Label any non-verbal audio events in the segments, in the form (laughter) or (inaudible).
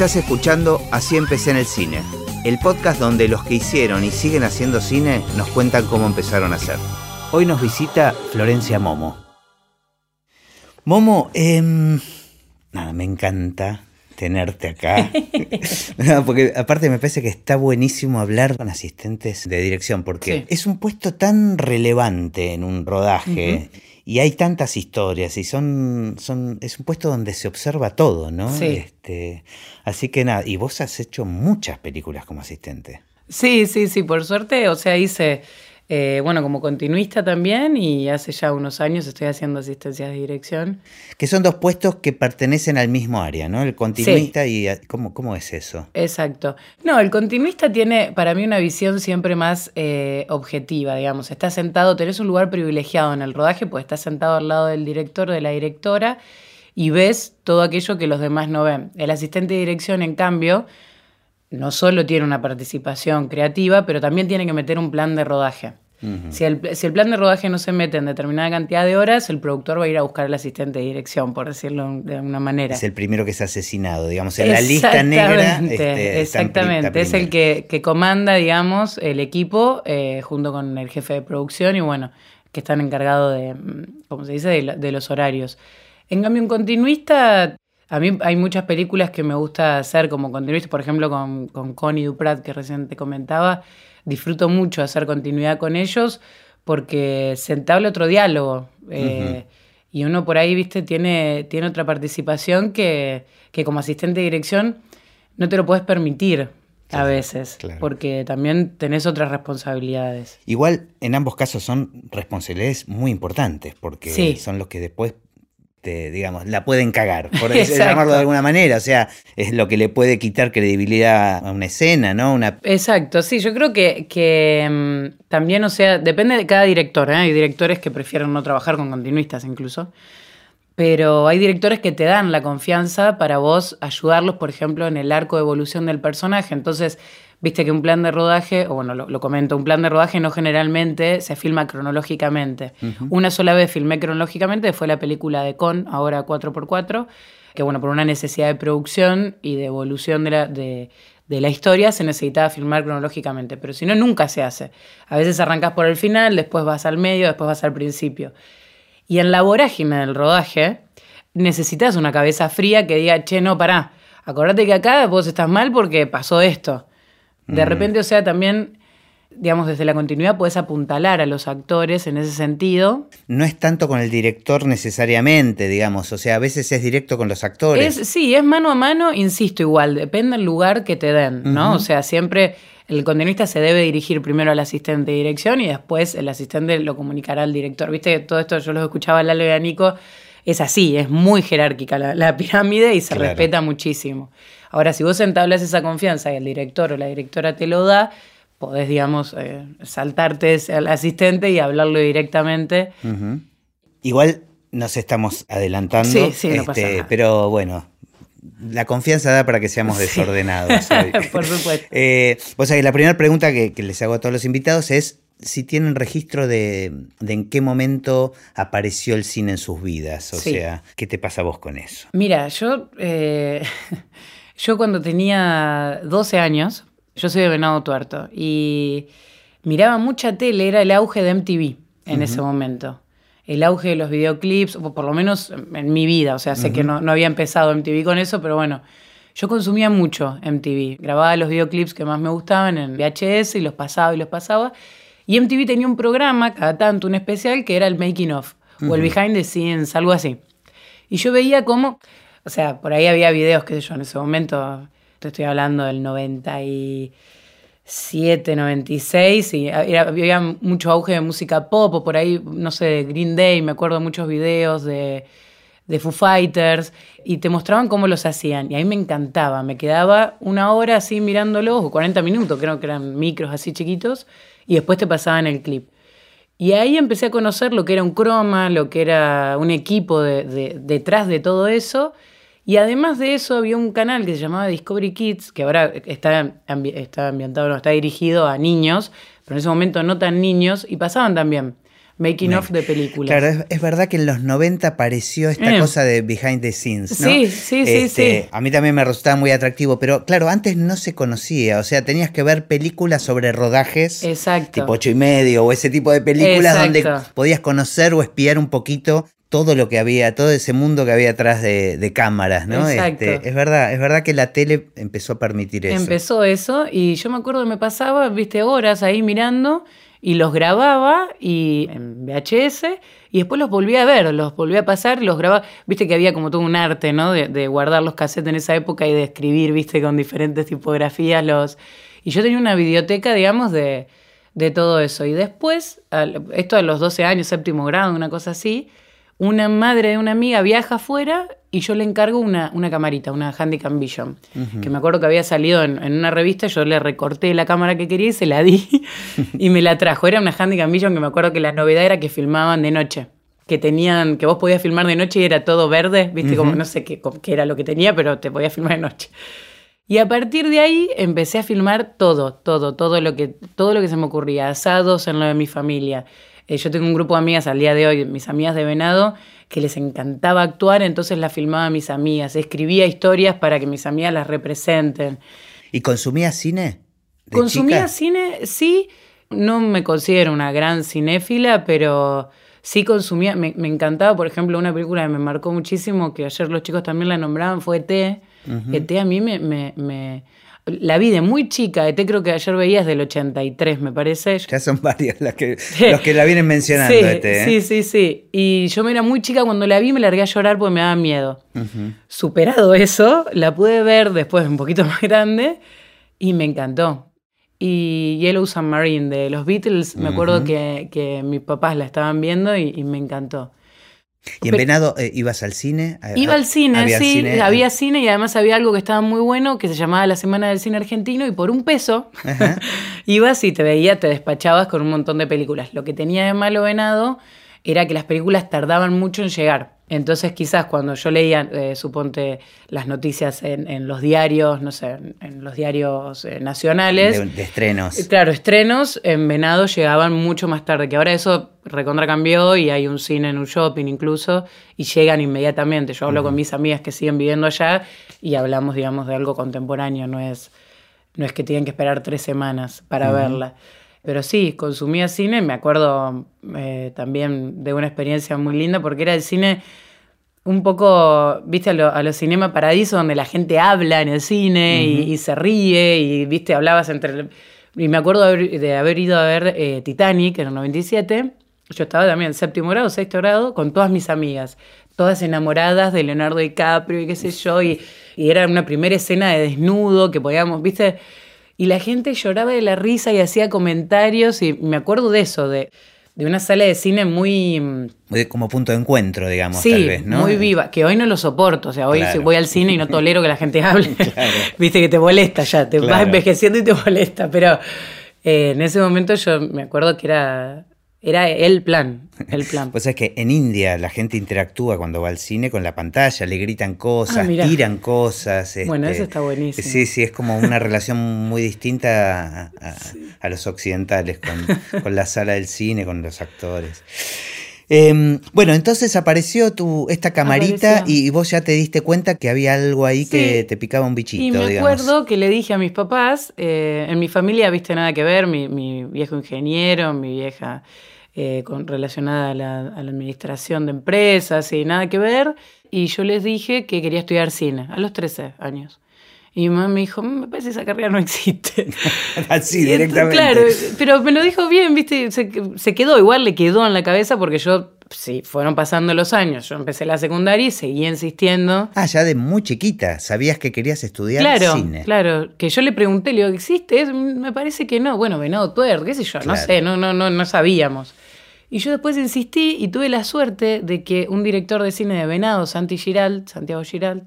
Estás escuchando Así empecé en el cine, el podcast donde los que hicieron y siguen haciendo cine nos cuentan cómo empezaron a hacer. Hoy nos visita Florencia Momo. Momo, em, nada, me encanta tenerte acá. (laughs) porque aparte me parece que está buenísimo hablar con asistentes de dirección, porque es un puesto tan relevante en un rodaje. Y hay tantas historias y son, son, es un puesto donde se observa todo, ¿no? Sí. Este, así que nada, y vos has hecho muchas películas como asistente. Sí, sí, sí, por suerte, o sea, hice eh, bueno, como continuista también y hace ya unos años estoy haciendo asistencias de dirección. Que son dos puestos que pertenecen al mismo área, ¿no? El continuista y... ¿cómo, ¿Cómo es eso? Exacto. No, el continuista tiene para mí una visión siempre más eh, objetiva, digamos. Estás sentado, tenés un lugar privilegiado en el rodaje, pues estás sentado al lado del director o de la directora y ves todo aquello que los demás no ven. El asistente de dirección, en cambio, no solo tiene una participación creativa, pero también tiene que meter un plan de rodaje. si, el, plan de rodaje no se mete en determinada cantidad de horas, el productor va a ir a buscar al asistente de dirección, por decirlo de alguna manera. Es el primero que es asesinado, digamos, en la lista negra. Este, exactamente, es el que, que, comanda, digamos, el equipo eh, junto con el jefe de producción y bueno, que están encargados de, mm, ¿cómo se dice?, de los horarios. En cambio, un continuista a mí hay muchas películas que me gusta hacer como continuista, por ejemplo con, con Connie Duprat, que recién te comentaba. Disfruto mucho hacer continuidad con ellos porque se entabla otro diálogo. Eh, y uno por ahí, viste, tiene, tiene otra participación que, que como asistente de dirección no te lo puedes permitir a veces, porque también tenés otras responsabilidades. Igual en ambos casos son responsabilidades muy importantes, porque son los que después digamos, la pueden cagar, (laughs) por llamarlo de alguna manera. O sea, es lo que le puede quitar credibilidad a una escena, ¿no? Una... Exacto, sí, yo creo que, que mm, también, o sea, depende de cada director, ¿eh? Hay directores que prefieren no trabajar con continuistas incluso. Pero hay directores que te dan la confianza para vos ayudarlos, por ejemplo, en el arco de evolución del personaje. Entonces, Viste que un plan de rodaje, o bueno, lo, comento, un plan de rodaje no generalmente se filma cronológicamente. Una sola vez filmé cronológicamente, fue la película de Con, ahora 4x4, que bueno, por una necesidad de producción y de evolución de la, de, la historia se necesitaba filmar cronológicamente, pero si no, nunca se hace. A veces arrancas por el final, después vas al medio, después vas al principio. Y en la vorágine del rodaje, necesitas una cabeza fría que diga, che, no, pará, acordate que acá vos estás mal porque pasó esto. De repente, o sea, también, digamos, desde la continuidad puedes apuntalar a los actores en ese sentido. No es tanto con el director necesariamente, digamos, o sea, a veces es directo con los actores. sí, es mano a mano, insisto, igual, depende del lugar que te den, ¿no? O sea, siempre el continuista se debe dirigir primero al asistente de dirección y después el asistente lo comunicará al director. Viste, todo esto yo lo escuchaba a Lalo y a Nico, es así, es muy jerárquica la, pirámide y se respeta muchísimo. Ahora, si vos entablas esa confianza y el director o la directora te lo da, podés, digamos, eh, saltarte al asistente y hablarlo directamente. Igual nos estamos adelantando. Sí, sí, no pasa este, Pero bueno, la confianza da para que seamos desordenados. (laughs) Por supuesto. (laughs) Eh, vos sabés, la primera pregunta que, les hago a todos los invitados es si tienen registro de, en qué momento apareció el cine en sus vidas. O sea, ¿qué te pasa a vos con eso? Mira, yo... Eh, (laughs) Yo cuando tenía 12 años, yo soy de Venado Tuerto, y miraba mucha tele, era el auge de MTV en ese momento. El auge de los videoclips, o por lo menos en mi vida, o sea, sé que no, había empezado MTV con eso, pero bueno, yo consumía mucho MTV. Grababa los videoclips que más me gustaban en VHS y los pasaba y los pasaba. Y MTV tenía un programa, cada tanto, un especial, que era el Making of, o el Behind the Scenes, algo así. Y yo veía cómo o sea, por ahí había videos, qué sé yo, en ese momento, te estoy hablando del 97, 96, y había mucho auge de música pop, o por ahí, no sé, de Green Day, me acuerdo de muchos videos de, de Foo Fighters, y te mostraban cómo los hacían, y a mí me encantaba, me quedaba una hora así mirándolos, o 40 minutos, creo que eran micros así chiquitos, y después te pasaban el clip. Y ahí empecé a conocer lo que era un croma, lo que era un equipo detrás de todo eso, y además de eso había un canal que se llamaba Discovery Kids, que ahora está, está ambientado, no, está dirigido a niños, pero en ese momento no tan niños, y pasaban también making of de películas. Claro, es, verdad que en los 90 apareció esta Eh. cosa de behind the scenes, ¿no? Sí, sí, sí, Este, sí. A mí también me resultaba muy atractivo, pero claro, antes no se conocía, o sea, tenías que ver películas sobre rodajes. Exacto. Tipo ocho y medio o ese tipo de películas donde podías conocer o espiar un poquito todo lo que había, todo ese mundo que había atrás de, de cámaras, ¿no? Exacto. Este, es verdad, es verdad que la tele empezó a permitir eso. Empezó eso y yo me acuerdo que me pasaba, viste, horas ahí mirando y los grababa y en VHS y después los volví a ver, los volví a pasar, los grababa, viste que había como todo un arte, ¿no? De, de guardar los cassettes en esa época y de escribir, viste, con diferentes tipografías los... Y yo tenía una videoteca, digamos, de, de todo eso. Y después, esto a los 12 años, séptimo grado, una cosa así, una madre de una amiga viaja afuera y yo le encargo una, una camarita, una Handycam Vision, que me acuerdo que había salido en, en una revista, yo le recorté la cámara que quería y se la di (laughs) y me la trajo. Era una Handycam Vision que me acuerdo que la novedad era que filmaban de noche, que tenían, que vos podías filmar de noche y era todo verde, viste, como no sé qué, qué era lo que tenía, pero te podías filmar de noche. Y a partir de ahí empecé a filmar todo, todo, todo lo que, todo lo que se me ocurría, asados en lo de mi familia. Eh, yo tengo un grupo de amigas al día de hoy, mis amigas de Venado, que les encantaba actuar, entonces las filmaba a mis amigas, escribía historias para que mis amigas las representen. ¿Y consumías cine? de Consumía chica? cine, sí, no me considero una gran cinéfila, pero sí consumía, me, me encantaba, por ejemplo, una película que me marcó muchísimo, que ayer los chicos también la nombraban, fue E.T. E.T. a mí me, me, me- La vi de muy chica, E.T. creo que ayer veías del 83, me parece. Ya son varios las que, los que la vienen mencionando. Sí, este, ¿eh? sí, sí, sí. Y yo me era muy chica cuando la vi, me largué a llorar porque me daba miedo. Superado eso, la pude ver después un poquito (laughs) más grande y me encantó. Y Yellow Submarine de los Beatles, me acuerdo que, que mis papás la estaban viendo y, y me encantó. ¿Y en Venado eh, ibas al cine? Iba al cine, ¿Había sí, cine? había cine y además había algo que estaba muy bueno que se llamaba la Semana del Cine Argentino y por un peso (laughs) ibas y te veía, te despachabas con un montón de películas. Lo que tenía de malo Venado era que las películas tardaban mucho en llegar. Entonces quizás cuando yo leía, eh, suponte, las noticias en, en los diarios, no sé, en, en los diarios eh, nacionales, De, de estrenos. eh, Claro, estrenos en Venado llegaban mucho más tarde, que ahora eso recontra cambió y hay un cine en un shopping incluso y llegan inmediatamente. Yo hablo con mis amigas que siguen viviendo allá y hablamos, digamos, de algo contemporáneo, no es, no es que tienen que esperar tres semanas para verla. Pero sí, consumía cine, me acuerdo eh, también de una experiencia muy linda porque era el cine un poco, viste, a, lo- a los Cinema Paradiso, donde la gente habla en el cine y, y se ríe y, viste, hablabas entre... Y me acuerdo de haber, de haber ido a ver eh, Titanic en el 97. Yo estaba también en séptimo grado, sexto grado, con todas mis amigas, todas enamoradas de Leonardo DiCaprio y qué sé yo, y, y era una primera escena de desnudo que podíamos, viste, y la gente lloraba de la risa y hacía comentarios, y me acuerdo de eso, de, de una sala de cine muy... mm, Como punto de encuentro, digamos, Sí, tal vez, ¿no? muy viva, que hoy no lo soporto, o sea, hoy Claro. voy al cine y no tolero que la gente hable, (laughs) Claro. (laughs) viste que te molesta ya, te vas Claro. envejeciendo y te molesta, pero eh, en ese momento yo me acuerdo que era, era el plan, el plan. (laughs) Pues es que en India la gente interactúa cuando va al cine con la pantalla, le gritan cosas, Ah, tiran cosas. Bueno, este, eso está buenísimo. Sí, sí, es como una (laughs) relación muy distinta a, a- a los occidentales con, con la sala del cine, con los actores. Em, bueno, entonces apareció tu, esta camarita Apareció. y vos ya te diste cuenta que había algo ahí que te picaba un bichito, Y me digamos. acuerdo que le dije a mis papás, eh, en mi familia, viste, nada que ver, mi, mi viejo ingeniero, mi vieja eh, con, relacionada a la, a la administración de empresas y nada que ver, y yo les dije que quería estudiar cine a los 13 años. Y mi mamá me dijo, "Mm, me parece que esa carrera no existe. (laughs) Así, directamente. Claro, pero me lo dijo bien, viste, se, se quedó, igual le quedó en la cabeza porque yo, sí, fueron pasando los años, yo empecé la secundaria y seguí insistiendo. Ah, ya de muy chiquita, sabías que querías estudiar Claro, cine. claro, que yo le pregunté, le digo, ¿existe? Es- Me parece que no. Bueno, Venado Tuer, qué sé yo, no sé, no, no, no, no sabíamos. Y yo después insistí y tuve la suerte de que un director de cine de Venado, Santi Giralt, Santiago Giralt,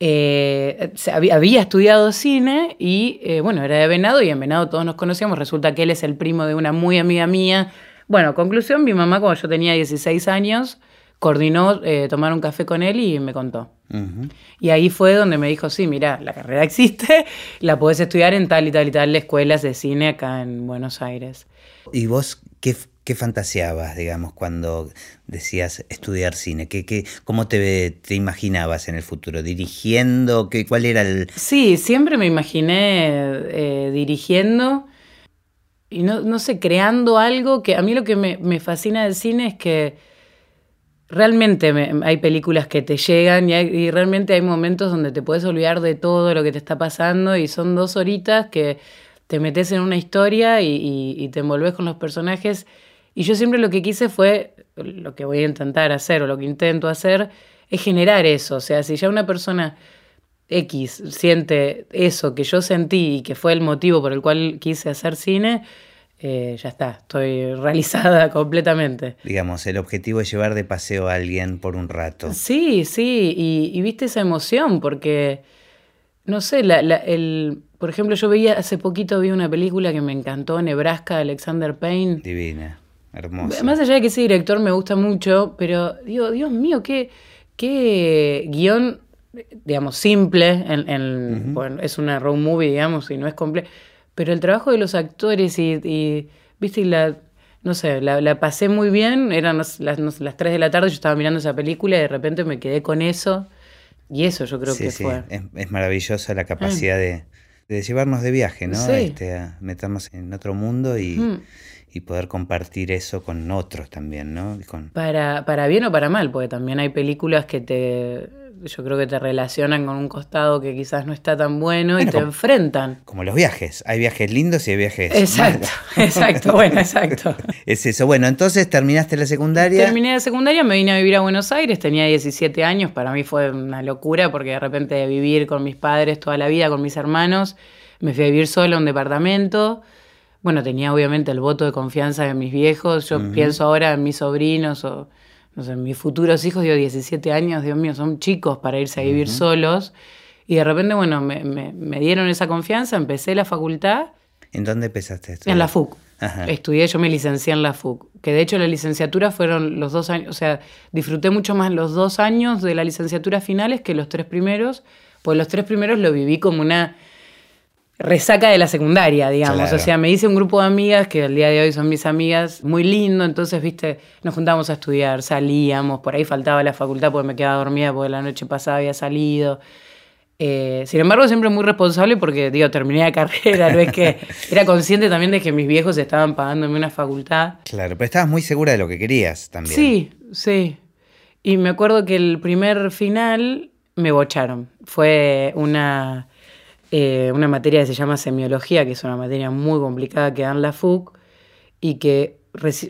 eh, había, estudiado cine y, eh, bueno, era de Venado y en Venado todos nos conocíamos. Resulta que él es el primo de una muy amiga mía. Bueno, conclusión, mi mamá cuando yo tenía 16 años coordinó eh, tomar un café con él y me contó. Y ahí fue donde me dijo, sí, mira, la carrera (laughs) existe, la podés estudiar en tal y tal y tal escuelas de cine acá en Buenos Aires. ¿Y vos qué, ¿Qué fantaseabas, digamos, cuando decías estudiar cine? ¿Qué, qué, ¿Cómo te, te imaginabas en el futuro? ¿Dirigiendo? ¿Qué, ¿Cuál era el...? Sí, siempre me imaginé eh, dirigiendo y no, no, sé, creando algo que a mí lo que me, me fascina del cine es que realmente hay películas que te llegan y, y, realmente hay momentos donde te puedes olvidar de todo lo que te está pasando y son dos horitas que te metes en una historia y, y, y te envolves con los personajes y yo siempre lo que quise fue, lo que voy a intentar hacer o lo que intento hacer, es generar eso. O sea, si ya una persona X siente eso que yo sentí y que fue el motivo por el cual quise hacer cine, eh, ya está, estoy (laughs) realizada completamente. Digamos, el objetivo es llevar de paseo a alguien por un rato. Sí, sí, y, y viste esa emoción, porque, no sé, la, la, el, por ejemplo, yo veía, hace poquito vi una película que me encantó, Nebraska, Alexander Payne. Divina. Hermoso. Más allá de que ese director me gusta mucho, pero digo, Dios mío, qué, qué guion, digamos, simple, en, en, uh -huh. bueno, es una road movie, digamos, y no es completo, pero el trabajo de los actores y, y viste, y la, no sé, la, la, pasé muy bien, eran las, las, las 3 de la tarde, yo estaba mirando esa película y de repente me quedé con eso, y eso yo creo sí, que sí. fue. Es, es maravillosa la capacidad mm. de, de, llevarnos de viaje, ¿no? Sí. Este, a meternos en otro mundo y... y poder compartir eso con otros también, ¿no? Con... Para, para bien o para mal, porque también hay películas que te, yo creo que te relacionan con un costado que quizás no está tan bueno, bueno y te como, enfrentan. Como los viajes, hay viajes lindos y hay viajes Exacto, malos. (laughs) exacto, bueno, exacto. (laughs) es eso, bueno, entonces terminaste la secundaria. Terminé la secundaria, me vine a vivir a Buenos Aires, tenía 17 años, para mí fue una locura porque de repente de vivir con mis padres toda la vida, con mis hermanos, me fui a vivir solo a un departamento bueno, tenía obviamente el voto de confianza de mis viejos. Yo uh -huh. pienso ahora en mis sobrinos o no sé, mis futuros hijos, digo, 17 años, Dios mío, son chicos para irse a vivir uh -huh. solos. Y de repente, bueno, me, me, me, dieron esa confianza, empecé la facultad. ¿En dónde empezaste estudiar? En la FUC. Ajá. Estudié, yo me licencié en la FUC. Que de hecho la licenciatura fueron los dos años, o sea, disfruté mucho más los dos años de la licenciatura finales que los tres primeros, pues los tres primeros lo viví como una resaca de la secundaria, digamos. Claro. O sea, me hice un grupo de amigas que al día de hoy son mis amigas, muy lindo, entonces, viste, nos juntábamos a estudiar, salíamos, por ahí faltaba la facultad porque me quedaba dormida porque la noche pasada había salido. Eh, sin embargo, siempre muy responsable porque, digo, terminé la (laughs) carrera, no es que (laughs) era consciente también de que mis viejos estaban pagándome una facultad. Claro, pero estabas muy segura de lo que querías también. Sí, sí. Y me acuerdo que el primer final me bocharon. Fue una eh, una materia que se llama semiología, que es una materia muy complicada que dan la FUC y que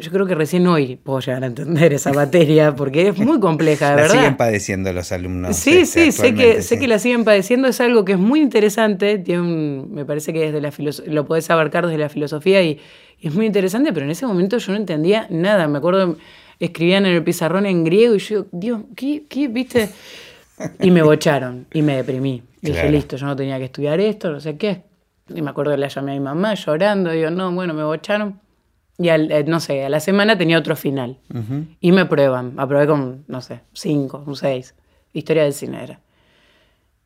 yo creo que recién hoy puedo llegar a entender esa materia porque es muy compleja, de la verdad. siguen padeciendo los alumnos. Sí, este, sí, sé que, sí. sé que la siguen padeciendo, es algo que es muy interesante, tiene un, me parece que desde la lo podés abarcar desde la filosofía y, y, es muy interesante, pero en ese momento yo no entendía nada, me acuerdo, escribían en el pizarrón en griego y yo, Dios, ¿qué, qué viste? Y me bocharon y me deprimí. Claro. Dije, listo, yo no tenía que estudiar esto, no sé qué. Y me acuerdo que la llamé a mi mamá llorando. Digo, no, bueno, me bocharon. Y al, eh, no sé, a la semana tenía otro final. Uh -huh. Y me prueban. Aprobé con, no sé, cinco, un seis. Historia del cine era.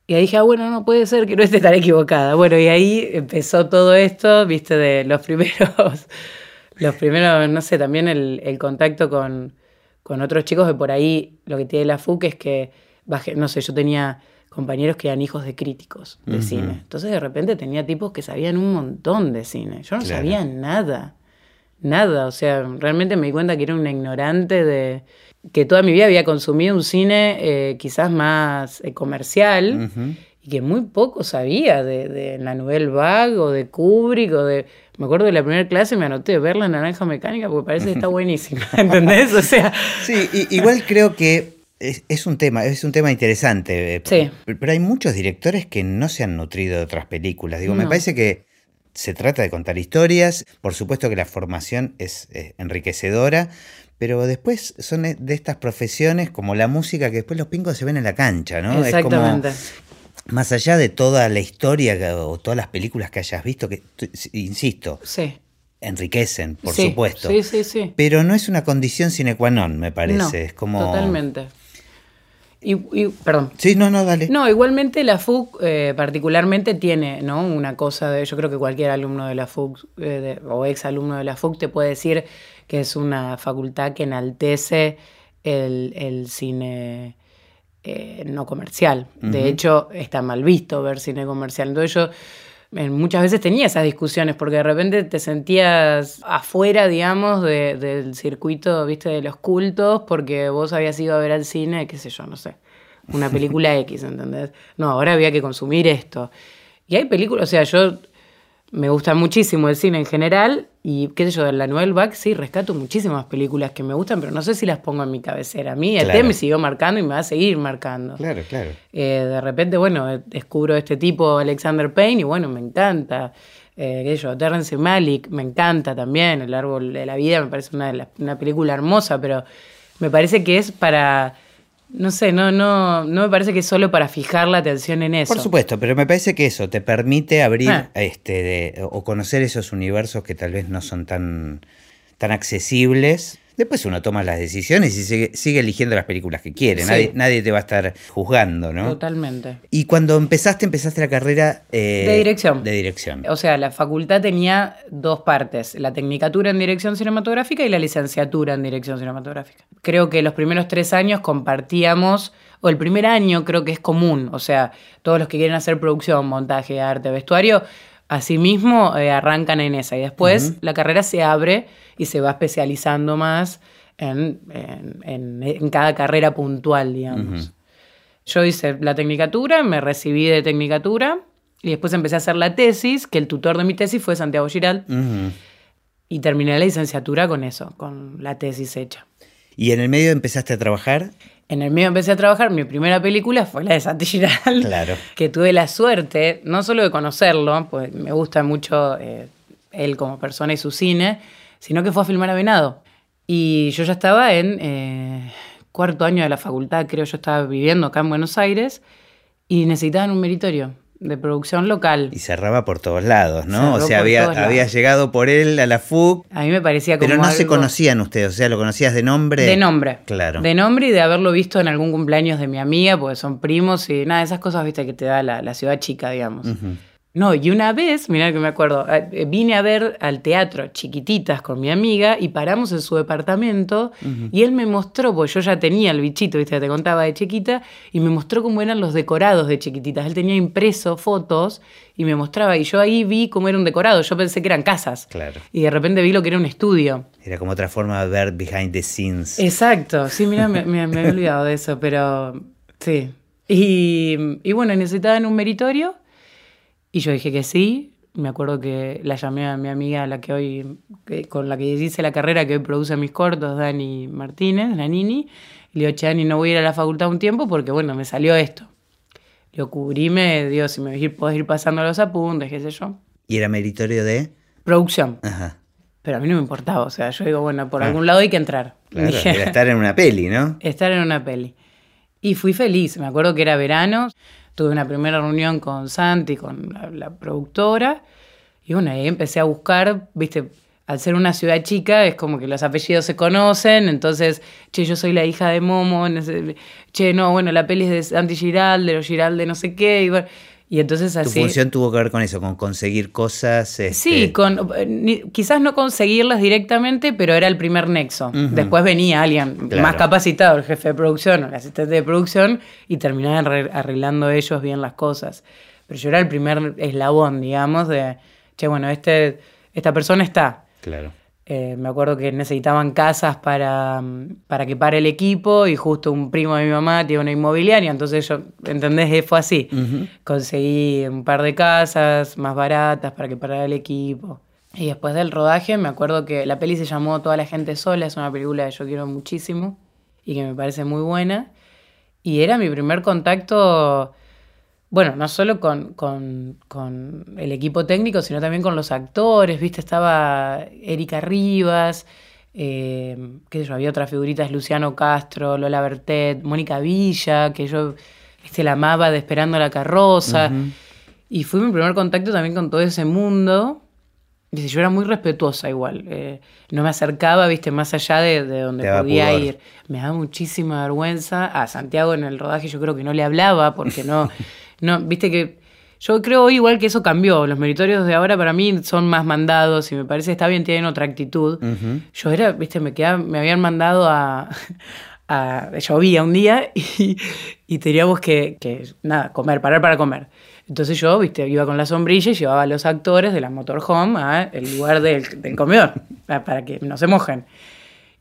Y ahí dije, ah, bueno, no puede ser que no esté tan equivocada. Bueno, y ahí empezó todo esto, viste, de los primeros, (laughs) los primeros, no sé, también el, el contacto con, con otros chicos que por ahí lo que tiene la FUC es que, bajé, no sé, yo tenía compañeros que eran hijos de críticos de uh -huh. cine. Entonces de repente tenía tipos que sabían un montón de cine. Yo no claro. sabía nada, nada. O sea, realmente me di cuenta que era una ignorante de que toda mi vida había consumido un cine eh, quizás más eh, comercial uh -huh. y que muy poco sabía de, de, la Nouvelle Vague o de Kubrick o de... Me acuerdo de la primera clase me anoté ver la naranja mecánica porque parece que está (laughs) buenísima, ¿entendés? O sea... Sí, y, igual creo que es, es, un tema, es un tema interesante. eh, Sí. Pero hay muchos directores que no se han nutrido de otras películas. Digo, me parece que se trata de contar historias. Por supuesto que la formación es enriquecedora. Pero después son e- de estas profesiones como la música que después los pingos se ven en la cancha, ¿no? Es como, Exactamente. más allá de toda la historia o todas las películas que hayas visto, que, insisto, Sí. enriquecen, por Sí, supuesto. Sí, sí, sí. Pero no es una condición sine qua non, me parece. No, es como. Totalmente. Y, perdón. Sí, no, no, dale. No, igualmente la FUC eh, particularmente tiene ¿no? una cosa de, yo creo que cualquier alumno de la FUC eh, o ex alumno de la FUC te puede decir que es una facultad que enaltece el, cine eh, no comercial. De hecho, está mal visto ver cine comercial. Entonces yo muchas veces tenía esas discusiones porque de repente te sentías afuera, digamos, del circuito, viste, de los cultos porque vos habías ido a ver al cine, qué sé yo, no sé, una película (laughs) X, ¿entendés? No, ahora había que consumir esto. Y hay películas, o sea, yo me gusta muchísimo el cine en general y qué sé yo, de la Nouvelle Vague sí rescato muchísimas películas que me gustan, pero no sé si las pongo en mi cabecera. A mí el tema me siguió marcando y me va a seguir marcando. Claro, claro. Eh, de repente, bueno, descubro este tipo, Alexander Payne, y bueno, me encanta. Eh, qué sé yo, Terrence Malick, me encanta también. El árbol de la vida me parece una, una película hermosa, pero me parece que es para no sé, no, no, no me parece que es solo para fijar la atención en eso. Por supuesto, pero me parece que eso te permite abrir ah. este de, o conocer esos universos que tal vez no son tan, tan accesibles Después uno toma las decisiones y sigue, eligiendo las películas que quiere. Nadie, te va a estar juzgando, ¿no? Totalmente. Y cuando empezaste, empezaste la carrera... Eh, de dirección. De dirección. O sea, la facultad tenía dos partes. La tecnicatura en dirección cinematográfica y la licenciatura en dirección cinematográfica. Creo que los primeros tres años compartíamos... O el primer año creo que es común. O sea, todos los que quieren hacer producción, montaje, arte, vestuario... Asimismo, eh, arrancan en esa y después la carrera se abre y se va especializando más en, cada carrera puntual, digamos. Yo hice la tecnicatura, me recibí de tecnicatura y después empecé a hacer la tesis, que el tutor de mi tesis fue Santiago Giral. Y terminé la licenciatura con eso, con la tesis hecha. ¿Y en el medio empezaste a trabajar? En el medio empecé a trabajar, mi primera película fue la de Santi Giral, claro. (laughs) que tuve la suerte, no solo de conocerlo, pues me gusta mucho eh, él como persona y su cine, sino que fue a filmar a Venado. Y yo ya estaba en eh, cuarto año de la facultad, creo yo estaba viviendo acá en Buenos Aires, y necesitaban un meritorio de producción local. Y cerraba por todos lados, ¿no? o sea, había, había llegado por él a la FUC. A mí me parecía como. Pero no se conocían ustedes, o sea, lo conocías de nombre. De nombre. Claro. De nombre y de haberlo visto en algún cumpleaños de mi amiga, porque son primos y nada, esas cosas, viste, que te da la, ciudad chica, digamos. No, y una vez, mirá que me acuerdo, eh, vine a ver al teatro Chiquititas con mi amiga y paramos en su departamento y él me mostró, pues yo ya tenía el bichito, viste, te contaba de chiquita, y me mostró cómo eran los decorados de Chiquititas. Él tenía impreso fotos y me mostraba, y yo ahí vi cómo era un decorado, yo pensé que eran casas. Claro. Y de repente vi lo que era un estudio. Era como otra forma de ver behind the scenes. Exacto, sí, mira, me, me, he olvidado de eso, pero sí. Y, y bueno, necesitaban un meritorio y yo dije que sí. Me acuerdo que la llamé a mi amiga, la que hoy, con la que hice la carrera, que hoy produce mis cortos, Dani Martínez, la Nini. Y le digo, che, Dani, no voy a ir a la facultad un tiempo porque, bueno, me salió esto. Le digo, cubrime, Dios, si me podés ir pasando los apuntes, qué sé yo. ¿Y era meritorio de? Producción. Ajá. Pero a mí no me importaba, o sea, yo digo, bueno, por ah. algún lado hay que entrar. Claro, era estar en una peli, ¿no? (laughs) Estar en una peli. Y fui feliz, me acuerdo que era verano, tuve una primera reunión con Santi, con la, productora, y bueno, ahí empecé a buscar, viste, al ser una ciudad chica es como que los apellidos se conocen, entonces, che, yo soy la hija de Momo, che, no, bueno, la peli es de Santi Giralde, o Giralde no sé qué, y bueno, y entonces así... Tu función tuvo que ver con eso, con conseguir cosas... Este... Sí, con, quizás no conseguirlas directamente, pero era el primer nexo. Después venía alguien más capacitado, el jefe de producción o el asistente de producción, y terminaban arreglando ellos bien las cosas. Pero yo era el primer eslabón, digamos, de, che, bueno, este, esta persona está. Claro. Eh, me acuerdo que necesitaban casas para, para, que pare el equipo y justo un primo de mi mamá tiene una inmobiliaria, entonces yo, ¿entendés? Fue así. Conseguí un par de casas más baratas para que parara el equipo. Y después del rodaje me acuerdo que la peli se llamó Toda la gente sola, es una película que yo quiero muchísimo y que me parece muy buena. Y era mi primer contacto bueno, no solo con, el equipo técnico, sino también con los actores, ¿viste? Estaba Erika Rivas, eh, qué sé yo, había otras figuritas, Luciano Castro, Lola Bertet, Mónica Villa, que yo este, la amaba de Esperando la Carroza. Y fue mi primer contacto también con todo ese mundo. Dice, yo era muy respetuosa igual. Eh, no me acercaba, viste, más allá de, donde podía ir. Me daba muchísima vergüenza. A Santiago en el rodaje yo creo que no le hablaba porque no, (laughs) no, viste que yo creo igual que eso cambió. Los meritorios de ahora para mí son más mandados y me parece está bien, tienen otra actitud. Yo era, viste, me quedaba, me habían mandado a, (laughs) a llovía un día (laughs) y, y teníamos que, que, nada, comer, parar para comer. Entonces yo, viste, iba con la sombrilla y llevaba a los actores de la motorhome al lugar del, del comedor, (laughs) para, que no se mojen.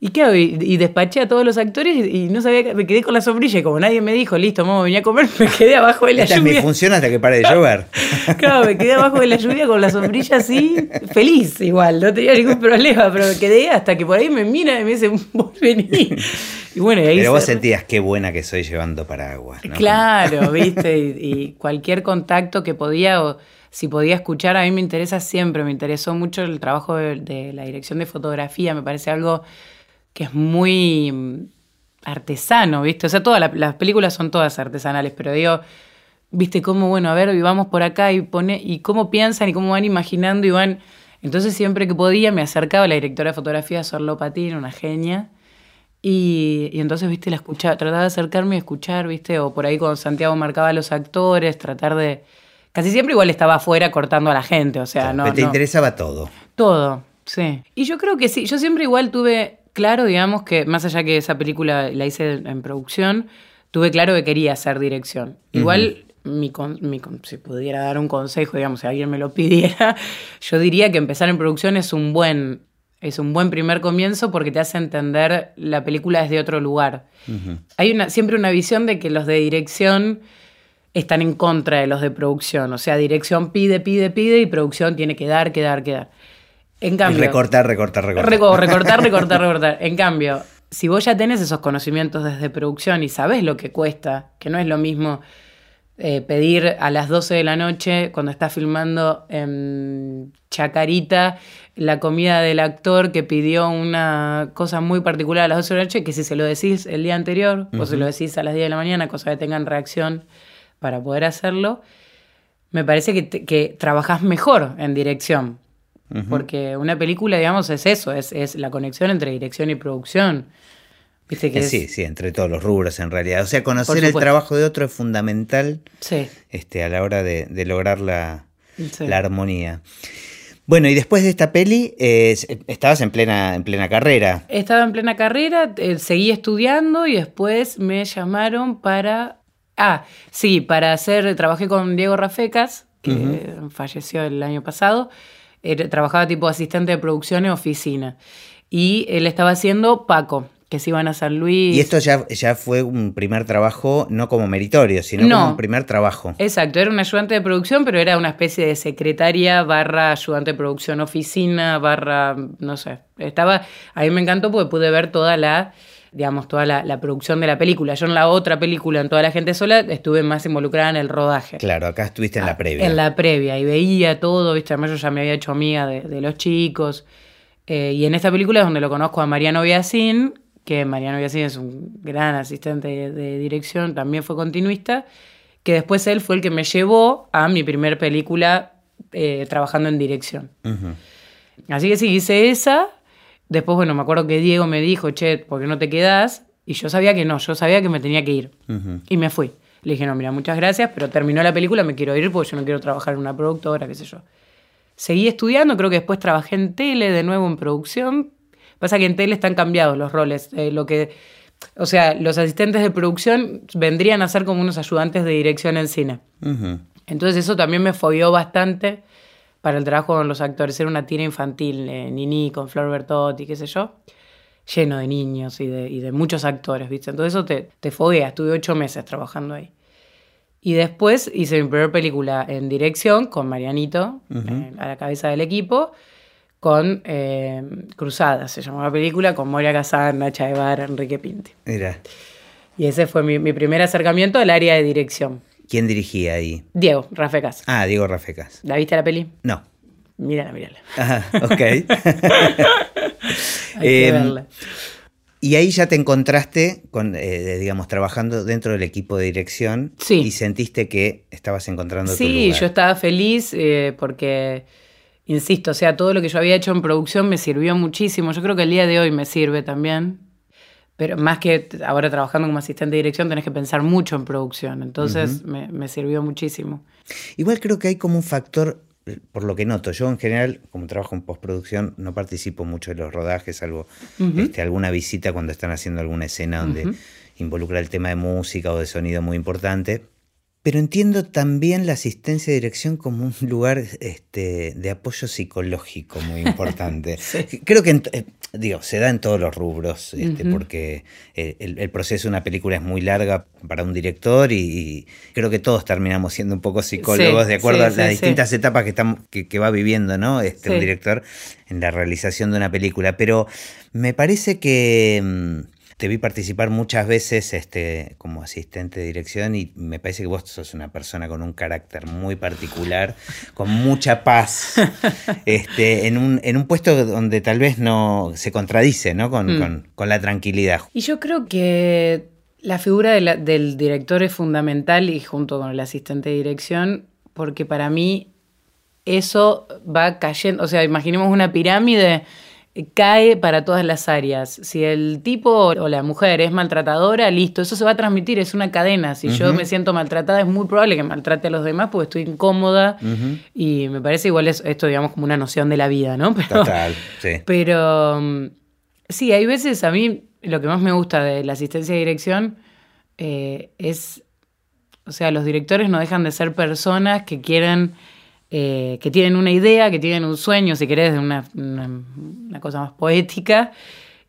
Y claro, y, despaché a todos los actores y, no sabía, me quedé con la sombrilla y como nadie me dijo, listo, vamos, venía a comer, (laughs) me quedé abajo de la Esta lluvia. Es mi función hasta que pare de llover. (laughs) claro, me quedé abajo de la lluvia con la sombrilla así, feliz igual, no tenía ningún problema, pero me quedé hasta que por ahí me mira y me dice, vos vení. Y bueno, ahí Pero vos sentías qué buena que soy llevando paraguas. ¿no? Claro, (laughs) viste, y, cualquier contacto que podía o si podía escuchar, a mí me interesa siempre, me interesó mucho el trabajo de, la dirección de fotografía, me parece algo que es muy mm, artesano, ¿viste? O sea, todas las películas son todas artesanales, pero digo, ¿viste cómo, bueno, a ver, vamos por acá y pone, y cómo piensan y cómo van imaginando y van... Entonces siempre que podía me acercaba a la directora de fotografía, Sorlo Patín, una genia, y, entonces, viste, la escuchaba, trataba de acercarme y escuchar, viste, o por ahí cuando Santiago marcaba a los actores, tratar de... Casi siempre igual estaba afuera cortando a la gente, o sea, no... Te interesaba todo. Todo, sí. Y yo creo que sí, yo siempre igual tuve claro, digamos, que más allá que esa película la hice en producción, tuve claro que quería hacer dirección. Igual... Mi, mi, si pudiera dar un consejo, digamos, si alguien me lo pidiera, (laughs) yo diría que empezar en producción es un buen es un buen primer comienzo porque te hace entender la película desde otro lugar. Hay una, siempre una visión de que los de dirección están en contra de los de producción. O sea, dirección pide, pide, pide y producción tiene que dar, que dar, que dar. En cambio. recortar, recortar, recortar. recortar, recortar, recortar. En cambio, si vos ya tenés esos conocimientos desde producción y sabés lo que cuesta, que no es lo mismo eh, pedir a las 12 de la noche, cuando estás filmando en Chacarita, la comida del actor que pidió una cosa muy particular a las 12 de la noche, que si se lo decís el día anterior o se lo decís a las 10 de la mañana, cosa que tengan reacción para poder hacerlo, me parece que, que trabajás mejor en dirección. Porque una película, digamos, es eso, es, es la conexión entre dirección y producción. ¿Viste que eh, sí, sí, entre todos los rubros en realidad. O sea, conocer el trabajo de otro es fundamental sí. este, a la hora de, lograr la, la armonía. Bueno, y después de esta peli, eh, estabas en plena, en plena carrera. Estaba en plena carrera, eh, seguí estudiando y después me llamaron para. Ah, sí, para hacer. Trabajé con Diego Rafecas, que falleció el año pasado. Trabajaba tipo asistente de producción en oficina. Y él estaba haciendo Paco, que se iban a San Luis. Y esto ya, ya fue un primer trabajo, no como meritorio, sino como un primer trabajo. Exacto, era un ayudante de producción, pero era una especie de secretaria barra ayudante de producción oficina, barra, no sé. Estaba, a mí me encantó porque pude ver toda la digamos, toda la, producción de la película. Yo en la otra película, en Toda la gente sola, estuve más involucrada en el rodaje. Claro, acá estuviste en la ah, previa. En la previa, y veía todo, ¿viste? Además yo ya me había hecho amiga de, los chicos. Eh, y en esta película es donde lo conozco a Mariano Biasín, que Mariano Biasini es un gran asistente de, dirección, también fue continuista, que después él fue el que me llevó a mi primer película eh, trabajando en dirección. Así que sí, hice esa. Después, bueno, me acuerdo que Diego me dijo, che, ¿por qué no te quedás? Y yo sabía que no, yo sabía que me tenía que ir. Y me fui. Le dije, no, mira, muchas gracias, pero terminó la película, me quiero ir porque yo no quiero trabajar en una productora, qué sé yo. Seguí estudiando, creo que después trabajé en tele, de nuevo en producción, Pasa que en tele están cambiados los roles. Eh, lo que, o sea, los asistentes de producción vendrían a ser como unos ayudantes de dirección en cine. Entonces eso también me fobió bastante para el trabajo con los actores. Era una tira infantil, eh, Nini, con Flor Bertotti, qué sé yo, lleno de niños y de, muchos actores, ¿viste? Entonces eso te, te foguea. Estuve ocho meses trabajando ahí. Y después hice mi primera película en dirección con Marianito, eh, a la cabeza del equipo con eh, Cruzadas, se llamó la película, con Moria Casán, Nacha Evar, Enrique Pinti. Mira. Y ese fue mi, primer acercamiento al área de dirección. ¿Quién dirigía ahí? Diego Rafecas. Ah, Diego Rafecas. ¿La viste la peli? No. Mírala, mírala. Ajá, (laughs) ok. Em, (laughs) y ahí ya te encontraste con, eh, digamos, trabajando dentro del equipo de dirección. Sí. Y sentiste que estabas encontrando sí, tu lugar. Sí, yo estaba feliz eh, porque insisto, o sea, todo lo que yo había hecho en producción me sirvió muchísimo. Yo creo que el día de hoy me sirve también. Pero más que ahora trabajando como asistente de dirección, tenés que pensar mucho en producción. Entonces me, me sirvió muchísimo. Igual creo que hay como un factor por lo que noto, yo en general, como trabajo en postproducción, no participo mucho de los rodajes, salvo este, alguna visita cuando están haciendo alguna escena donde involucra el tema de música o de sonido muy importante. Pero entiendo también la asistencia de dirección como un (laughs) lugar este, de apoyo psicológico muy (laughs) importante. Creo que, eh, digo, se da en todos los rubros, este, porque eh, el, proceso de una película es muy larga para un director y, creo que todos terminamos siendo un poco psicólogos de acuerdo a las distintas etapas que, estamos, que, va viviendo ¿no? este, un director en la realización de una película. Pero me parece que mm, te vi participar muchas veces este, como asistente de dirección y me parece que vos sos una persona con un carácter muy particular, con mucha paz, (laughs) este, en, un, en un puesto donde tal vez no se contradice ¿no? Con, mm. la tranquilidad. Y yo creo que la figura del director es fundamental y junto con el asistente de dirección, porque para mí eso va cayendo, o sea, imaginemos una pirámide cae para todas las áreas. Si el tipo o la mujer es maltratadora, listo, eso se va a transmitir, es una cadena. Si yo me siento maltratada, es muy probable que maltrate a los demás porque estoy incómoda y me parece igual esto, digamos, como una noción de la vida, ¿no? (laughs) Pero, Total, sí. Pero mm, sí, hay veces a mí lo que más me gusta de la asistencia de dirección eh, es, o sea, los directores no dejan de ser personas que quieren eh, que tienen una idea, que tienen un sueño, si querés, de una, una, cosa más poética,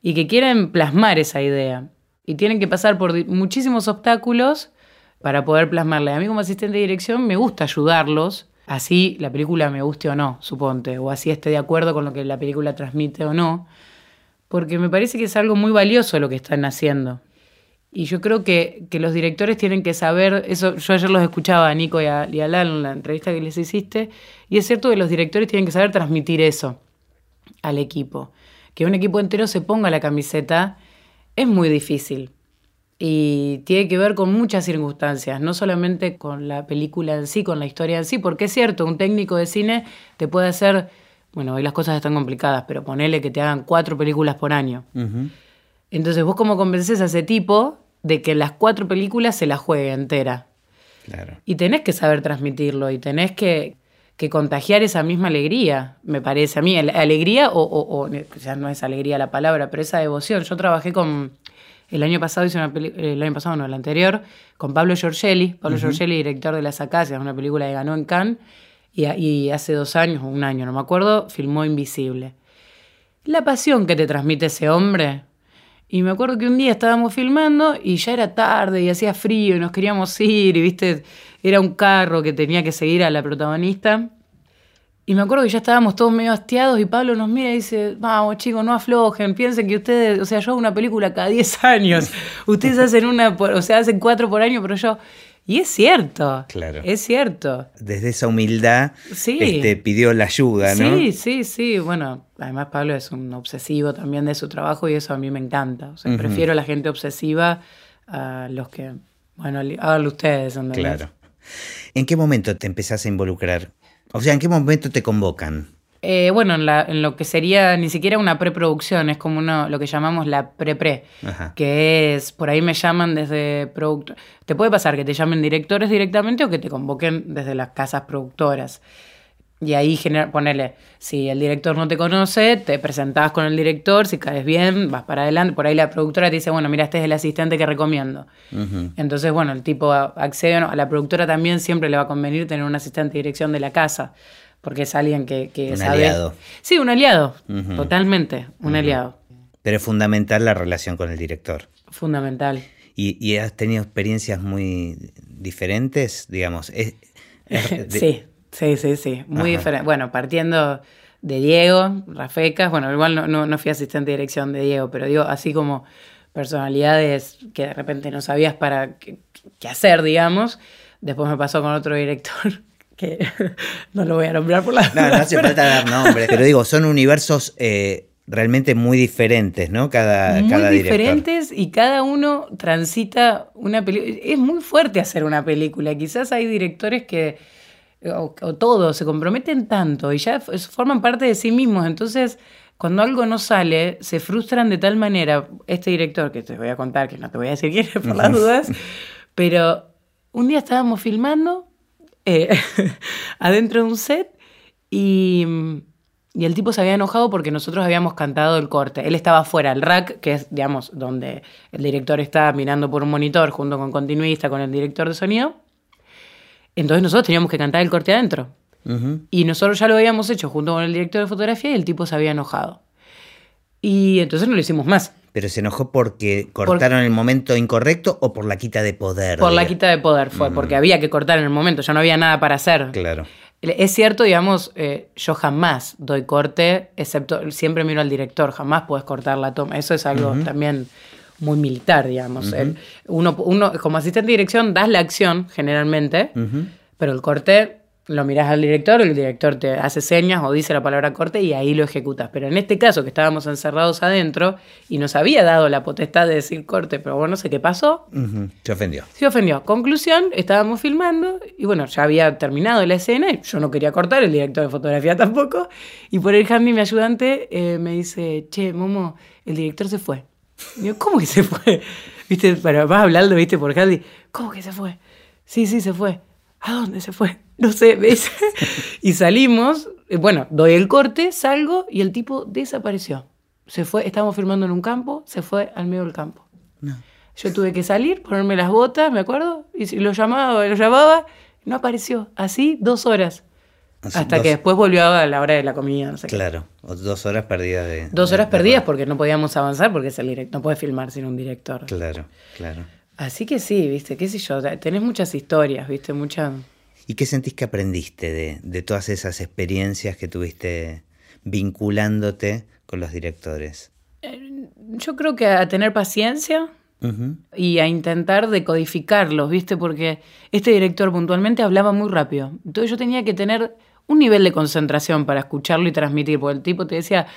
y que quieren plasmar esa idea. Y tienen que pasar por muchísimos obstáculos para poder plasmarla. A mí como asistente de dirección me gusta ayudarlos, así la película me guste o no, suponte, o así esté de acuerdo con lo que la película transmite o no, porque me parece que es algo muy valioso lo que están haciendo. Y yo creo que, los directores tienen que saber, eso yo ayer los escuchaba a Nico y a, y Lalo en la entrevista que les hiciste, y es cierto que los directores tienen que saber transmitir eso al equipo. Que un equipo entero se ponga la camiseta es muy difícil. Y tiene que ver con muchas circunstancias, no solamente con la película en sí, con la historia en sí, porque es cierto, un técnico de cine te puede hacer, bueno, hoy las cosas están complicadas, pero ponele que te hagan cuatro películas por año. Entonces, vos cómo convences a ese tipo de que las cuatro películas se la juegue entera. Claro. Y tenés que saber transmitirlo y tenés que, contagiar esa misma alegría, me parece a mí. Alegría, o, o, ya no es alegría la palabra, pero esa devoción. Yo trabajé con. El año pasado hice una película, el año pasado no, el anterior, con Pablo Giorgelli. Pablo Giorgelli, director de Las Acacias, una película que ganó en Cannes, y, y hace dos años, o un año, no me acuerdo, filmó Invisible. La pasión que te transmite ese hombre, y me acuerdo que un día estábamos filmando y ya era tarde y hacía frío y nos queríamos ir y viste, era un carro que tenía que seguir a la protagonista. Y me acuerdo que ya estábamos todos medio hastiados y Pablo nos mira y dice, vamos chicos, no aflojen, piensen que ustedes, o sea, yo hago una película cada 10 años, ustedes (laughs) hacen una, o sea, hacen cuatro por año, pero yo... Y es cierto. Claro. Es cierto. Desde esa humildad sí. este, pidió la ayuda, ¿no? Sí, sí, sí. Bueno, además Pablo es un obsesivo también de su trabajo y eso a mí me encanta. O sea, prefiero a la gente obsesiva a los que, bueno, háganlo ustedes. Claro. ¿En qué momento te empezás a involucrar? O sea, ¿en qué momento te convocan? Eh, bueno, en, lo que sería ni siquiera una preproducción, es como uno, lo que llamamos la pre-pre, que es, por ahí me llaman desde productor. Te puede pasar que te llamen directores directamente o que te convoquen desde las casas productoras. Y ahí ponerle, si el director no te conoce, te presentás con el director, si caes bien, vas para adelante. Por ahí la productora te dice, bueno, mira, este es el asistente que recomiendo. Entonces, bueno, el tipo accede, a la productora también siempre le va a convenir tener un asistente de dirección de la casa porque es alguien que, que un aliado. Sí, un aliado, totalmente, un aliado. Pero es fundamental la relación con el director. Fundamental. ¿Y, has tenido experiencias muy diferentes, digamos? (laughs) sí, sí, sí, sí, muy diferente. Bueno, partiendo de Diego, Rafecas, bueno, igual no, no, fui asistente de dirección de Diego, pero digo, así como personalidades que de repente no sabías para qué hacer, digamos. Después me pasó con otro director que (laughs) no lo voy a nombrar por la... No, no hace falta dar nombre, pero digo, son universos eh, realmente muy diferentes, ¿no? Cada, muy diferentes y cada uno transita una película. Es muy fuerte hacer una película. Quizás hay directores que o, o todo, se comprometen tanto y ya forman parte de sí mismos. Entonces, cuando algo no sale, se frustran de tal manera. Este director, que te voy a contar, que no te voy a decir quién es por las dudas, pero un día estábamos filmando eh, (laughs) adentro de un set y, y el tipo se había enojado porque nosotros habíamos cantado el corte. Él estaba fuera, el rack, que es, digamos, donde el director está mirando por un monitor junto con continuista, con el director de sonido. Entonces nosotros teníamos que cantar el corte adentro. Y nosotros ya lo habíamos hecho junto con el director de fotografía y el tipo se había enojado. Y entonces no lo hicimos más. ¿Pero se enojó porque cortaron el momento incorrecto o por la quita de poder? Por la quita de poder fue, porque había que cortar en el momento, ya no había nada para hacer. Claro. Es cierto, digamos, eh, yo jamás doy corte, excepto, siempre miro al director, jamás puedes cortar la toma. Eso es algo también muy militar, digamos. El- uno, uno, como asistente de dirección, das la acción generalmente, pero el corte lo mirás al director, el director te hace señas o dice la palabra corte y ahí lo ejecutas. Pero en este caso, que estábamos encerrados adentro y nos había dado la potestad de decir corte, pero bueno, no sé qué pasó. Se ofendió. se ofendió. Conclusión, estábamos filmando y bueno, ya había terminado la escena y yo no quería cortar, el director de fotografía tampoco. Y por el handy mi ayudante eh, me dice, che, Momo, el director se fue. Y yo, ¿cómo que se fue? (laughs) ¿Viste? Pero vas hablando, ¿viste? Por handy. ¿Cómo que se fue? Sí, sí, se fue. ¿A dónde se fue? (laughs) No sé, me dice. Y salimos, eh, bueno, doy el corte, salgo y el tipo desapareció. Se fue, estábamos filmando en un campo, se fue al medio del campo. No. Yo tuve que salir, ponerme las botas, me acuerdo, y lo llamaba, lo llamaba, no apareció. Así dos horas. Así, Hasta dos- que después volvió a la hora de la comida, no sé qué. Claro. Dos horas perdidas de. Dos horas de- perdidas porque no podíamos avanzar porque es el director. No puedes filmar sin un director. Claro, claro. Así que sí, viste, qué sé yo, tenés muchas historias, viste, muchas... ¿Y qué sentís que aprendiste de, de todas esas experiencias que tuviste vinculándote con los directores? Yo creo que a tener paciencia y a intentar decodificarlos, viste, porque este director puntualmente hablaba muy rápido. Entonces yo tenía que tener un nivel de concentración para escucharlo y transmitir, porque el tipo te decía...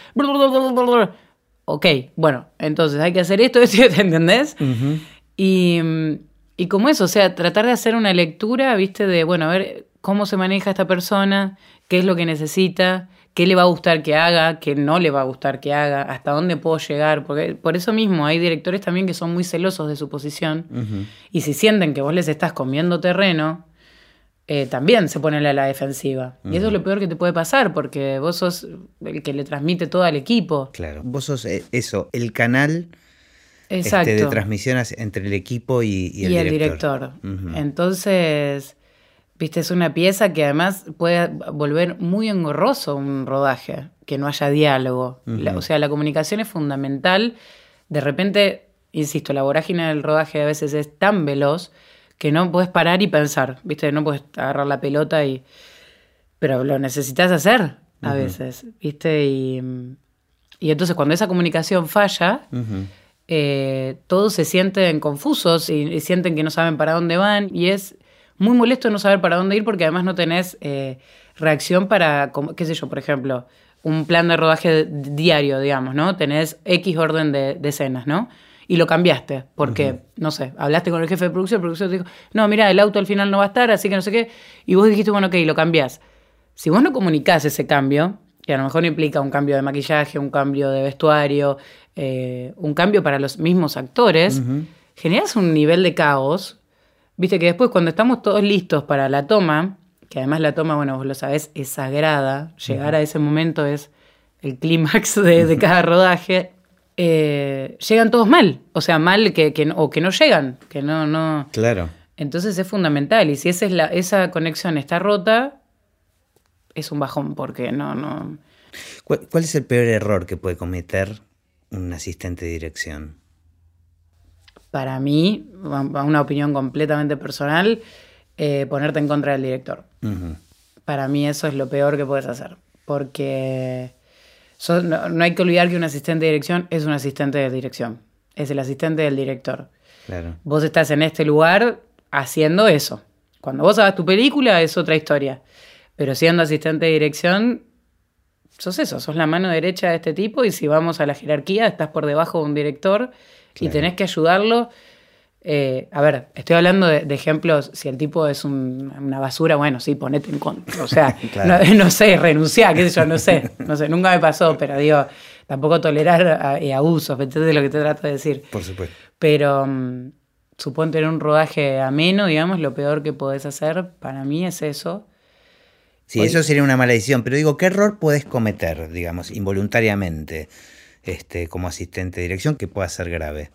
Ok, bueno, entonces hay que hacer esto, esto, (laughs) ¿te entendés? Mm, y como eso, o sea, tratar de hacer una lectura, viste, de, bueno, a ver cómo se maneja esta persona, qué es lo que necesita, qué le va a gustar que haga, qué no le va a gustar que haga, hasta dónde puedo llegar, porque por eso mismo hay directores también que son muy celosos de su posición y si sienten que vos les estás comiendo terreno, eh, también se ponen a la defensiva. Y eso es lo peor que te puede pasar, porque vos sos el que le transmite todo al equipo. Claro. Vos sos eh, eso, el canal este, Exacto. de transmisión entre el equipo y, y y el el director. director. Ujú. Entonces, viste, es una pieza que además puede volver muy engorroso un rodaje, que no haya diálogo. La- o sea, la comunicación es fundamental. De repente, insisto, la vorágine del rodaje a veces es tan veloz que no puedes parar y pensar, viste, no puedes agarrar la pelota y... Pero lo necesitas hacer a veces, viste, y, y entonces cuando esa comunicación falla. Eh, todos se sienten confusos y, y sienten que no saben para dónde van y es muy molesto no saber para dónde ir porque además no tenés eh, reacción para, como- qué sé yo, por ejemplo, un plan de rodaje diario, digamos, ¿no? Tenés X orden de, de escenas, ¿no? Y lo cambiaste porque, no sé, hablaste con el jefe de producción, el productor te dijo, no, mira, el auto al final no va a estar, así que no sé qué, y vos dijiste, bueno, ok, lo cambiás. Si vos no comunicás ese cambio, que a lo mejor implica un cambio de maquillaje, un cambio de vestuario, eh, un cambio para los mismos actores, generas un nivel de caos. Viste que después cuando estamos todos listos para la toma, que además la toma, bueno, vos lo sabés, es sagrada, llegar a ese momento es el clímax de, de cada rodaje, eh, llegan todos mal, o sea, mal que, que no- o que no llegan, que no, no, Claro. entonces es fundamental. Y si esa, es la, esa conexión está rota, es un bajón, porque no, no. ¿Cuál, cuál es el peor error que puede cometer un asistente de dirección? Para mí, una opinión completamente personal, eh, ponerte en contra del director. Para mí eso es lo peor que puedes hacer. Porque no, no hay que olvidar que un asistente de dirección es un asistente de dirección. Es el asistente del director. Claro. Vos estás en este lugar haciendo eso. Cuando vos hagas tu película es otra historia. Pero siendo asistente de dirección, sos eso, sos la mano derecha de este tipo y si vamos a la jerarquía, estás por debajo de un director y tenés que ayudarlo Eh, a ver, estoy hablando de, ejemplos, si el tipo es una basura, bueno, sí, ponete en contra. O sea, (laughs) no, sé, renunciar, qué sé yo, no sé, no sé, nunca me pasó, pero digo, tampoco tolerar eh, abusos, ¿entendés lo que te trato de decir? Por supuesto. Pero um, supone tener un rodaje ameno, digamos, lo peor que podés hacer, para mí es eso. Sí, eso sería una mala decisión, pero digo, ¿qué error puedes cometer, digamos, involuntariamente, este, como asistente de dirección que pueda ser grave?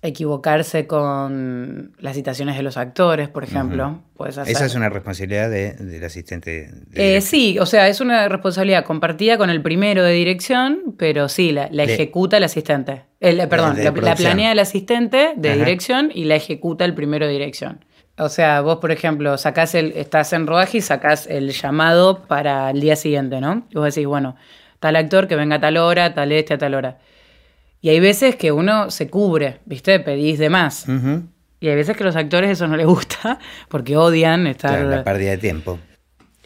equivocarse con las citaciones de los actores, por ejemplo. Esa es una responsabilidad del asistente. eh, sí, o sea, es una responsabilidad compartida con el primero de dirección, pero sí, la, ejecuta el asistente. El, perdón, la, planea el asistente de dirección y la ejecuta el primero de dirección. O sea, vos, por ejemplo, sacás el, estás en rodaje y sacás el llamado para el día siguiente, ¿no? Y vos decís, bueno, tal actor que venga a tal hora, tal este a tal hora. Y hay veces que uno se cubre, ¿viste? Pedís de más. Y hay veces que a los actores eso no les gusta (laughs) porque odian estar. la pérdida de tiempo.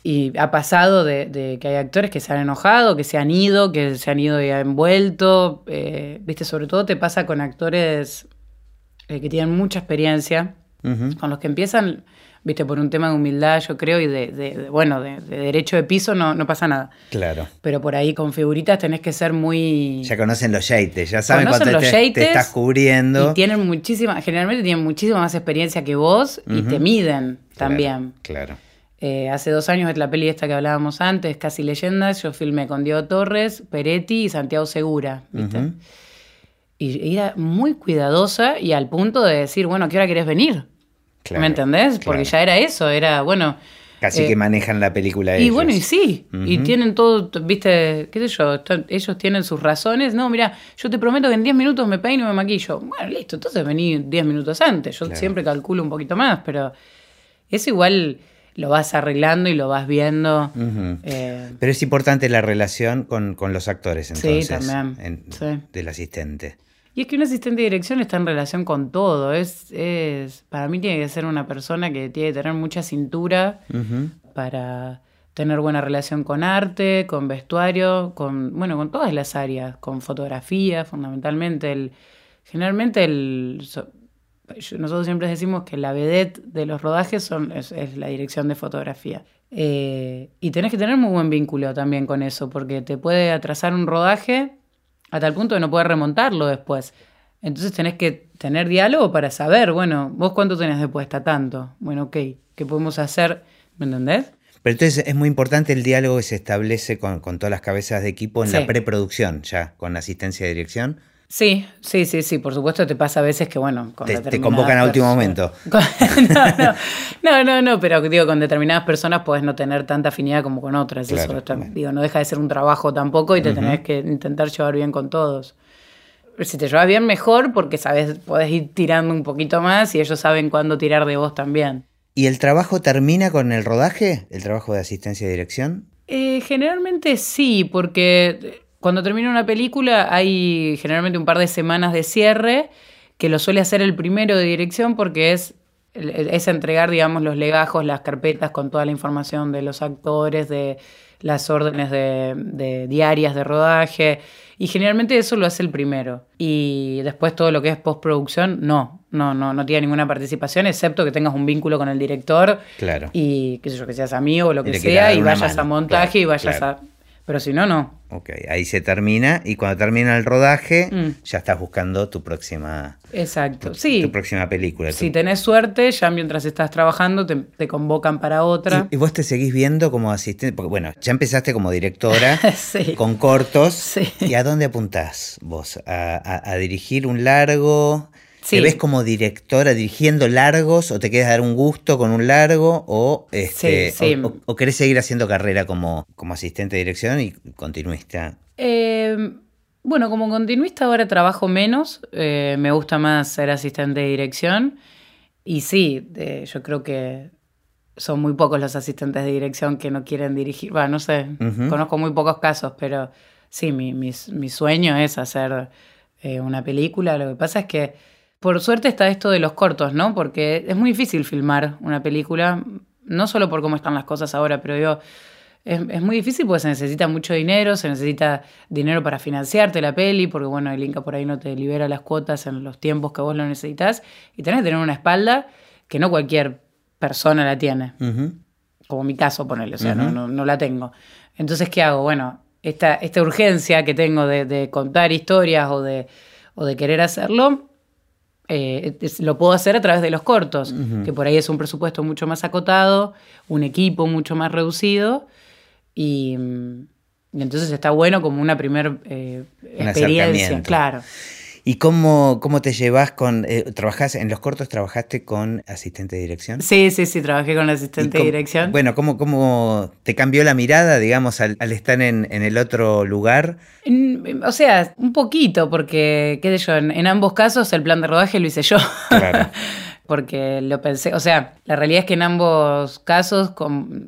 Y ha pasado de, que hay actores que se han enojado, que se han ido, que se han ido y han vuelto. Eh, ¿Viste? Sobre todo te pasa con actores eh, que tienen mucha experiencia, con los que empiezan viste, por un tema de humildad, yo creo, y de, bueno, de, derecho de piso no, no pasa nada. Claro. Pero por ahí con figuritas tenés que ser muy... Ya conocen los yates, ya saben cuánto te, estás cubriendo. Y tienen muchísima, generalmente tienen muchísima más experiencia que vos y te miden también. Claro. Eh, hace dos años la peli esta que hablábamos antes, Casi Leyendas, yo filmé con Diego Torres, Peretti y Santiago Segura, ¿viste? Y era muy cuidadosa y al punto de decir, bueno, ¿qué hora querés venir? ¿Me entendés? Porque ya era eso, era, bueno... Casi que eh, manejan la película Y bueno, y sí, y tienen todo, viste, qué sé yo, ellos tienen sus razones. No, mira, yo te prometo que en 10 minutos me peino y me maquillo. Bueno, listo, entonces vení 10 minutos antes. Yo siempre calculo un poquito más, pero eso igual lo vas arreglando y lo vas viendo. Eh. Pero es importante la relación con, los actores, entonces, sí, también. del asistente. Y es que un asistente de dirección está en relación con todo. Es, es, para mí tiene que ser una persona que tiene que tener mucha cintura para tener buena relación con arte, con vestuario, con, bueno, con todas las áreas, con fotografía, fundamentalmente. El, generalmente el, nosotros siempre decimos que la vedette de los rodajes son, es, la dirección de fotografía. Eh, y tenés que tener muy buen vínculo también con eso, porque te puede atrasar un rodaje a tal punto de no poder remontarlo después. Entonces tenés que tener diálogo para saber, bueno, vos cuánto tenés de puesta, tanto. Bueno, ok, ¿qué podemos hacer? ¿Me entendés? Pero entonces es muy importante el diálogo que se establece con, todas las cabezas de equipo en la preproducción, ya, con asistencia de dirección. Sí, sí, sí, sí, por supuesto te pasa a veces que, bueno, con te, te convocan a último momento. (laughs) no, no, no, pero digo, con determinadas personas puedes no tener tanta afinidad como con otras. Eso digo, no deja de ser un trabajo tampoco y te tenés que intentar llevar bien con todos. Si te llevas bien, mejor, porque sabes, podés ir tirando un poquito más y ellos saben cuándo tirar de vos también. ¿Y el trabajo termina con el rodaje? ¿El trabajo de asistencia de dirección? Eh, generalmente sí, porque cuando termina una película hay generalmente un par de semanas de cierre, que lo suele hacer el primero de dirección porque es, es entregar, digamos, los legajos, las carpetas con toda la información de los actores, de las órdenes de, diarias de rodaje. Y generalmente eso lo hace el primero. Y después todo lo que es postproducción, no, no, no, no tiene ninguna participación, excepto que tengas un vínculo con el director. Claro. Y qué sé yo, que seas amigo o lo que sea, y vayas a montaje y vayas a pero si no, no. Ok, ahí se termina y cuando termina el rodaje mm. ya estás buscando tu próxima... Exacto, sí. Tu próxima película. Si tenés suerte, ya mientras estás trabajando te, convocan para otra. ¿Y, vos te seguís viendo como asistente? Porque bueno, ya empezaste como directora (laughs) con cortos. Sí. ¿Y a dónde apuntás vos? a dirigir un largo? ¿Te ves como directora dirigiendo largos o te quieres dar un gusto con un largo o, este, o, querés seguir haciendo carrera como, como asistente de dirección y continuista? Eh, bueno, como continuista ahora trabajo menos, eh, me gusta más ser asistente de dirección. Y sí, yo creo que son muy pocos los asistentes de dirección que no quieren dirigir, bueno, no sé, conozco muy pocos casos, pero sí, mi, mi, sueño es hacer eh, una película, lo que pasa es que por suerte está esto de los cortos, ¿no? Porque es muy difícil filmar una película, no solo por cómo están las cosas ahora, pero yo, es, muy difícil porque se necesita mucho dinero, se necesita dinero para financiarte la peli, porque bueno, el Inca por ahí no te libera las cuotas en los tiempos que vos lo necesitas, y tenés que tener una espalda que no cualquier persona la tiene. Como mi caso, ponerle, o sea, no, no, la tengo. Entonces, ¿qué hago? Bueno, esta, esta urgencia que tengo de, contar historias o de, o de querer hacerlo, eh, lo puedo hacer a través de los cortos, que por ahí es un presupuesto mucho más acotado, un equipo mucho más reducido y, entonces está bueno como una primera eh, experiencia. Claro. ¿Y cómo, cómo te llevas con... Eh, en los cortos trabajaste con asistente de dirección? Sí, sí, sí, trabajé con asistente de dirección. Bueno, ¿cómo, ¿cómo te cambió la mirada, digamos, al, estar en, el otro lugar? o sea, un poquito, porque, qué sé yo, en, ambos casos el plan de rodaje lo hice yo. Claro. (laughs) porque lo pensé, o sea, la realidad es que en ambos casos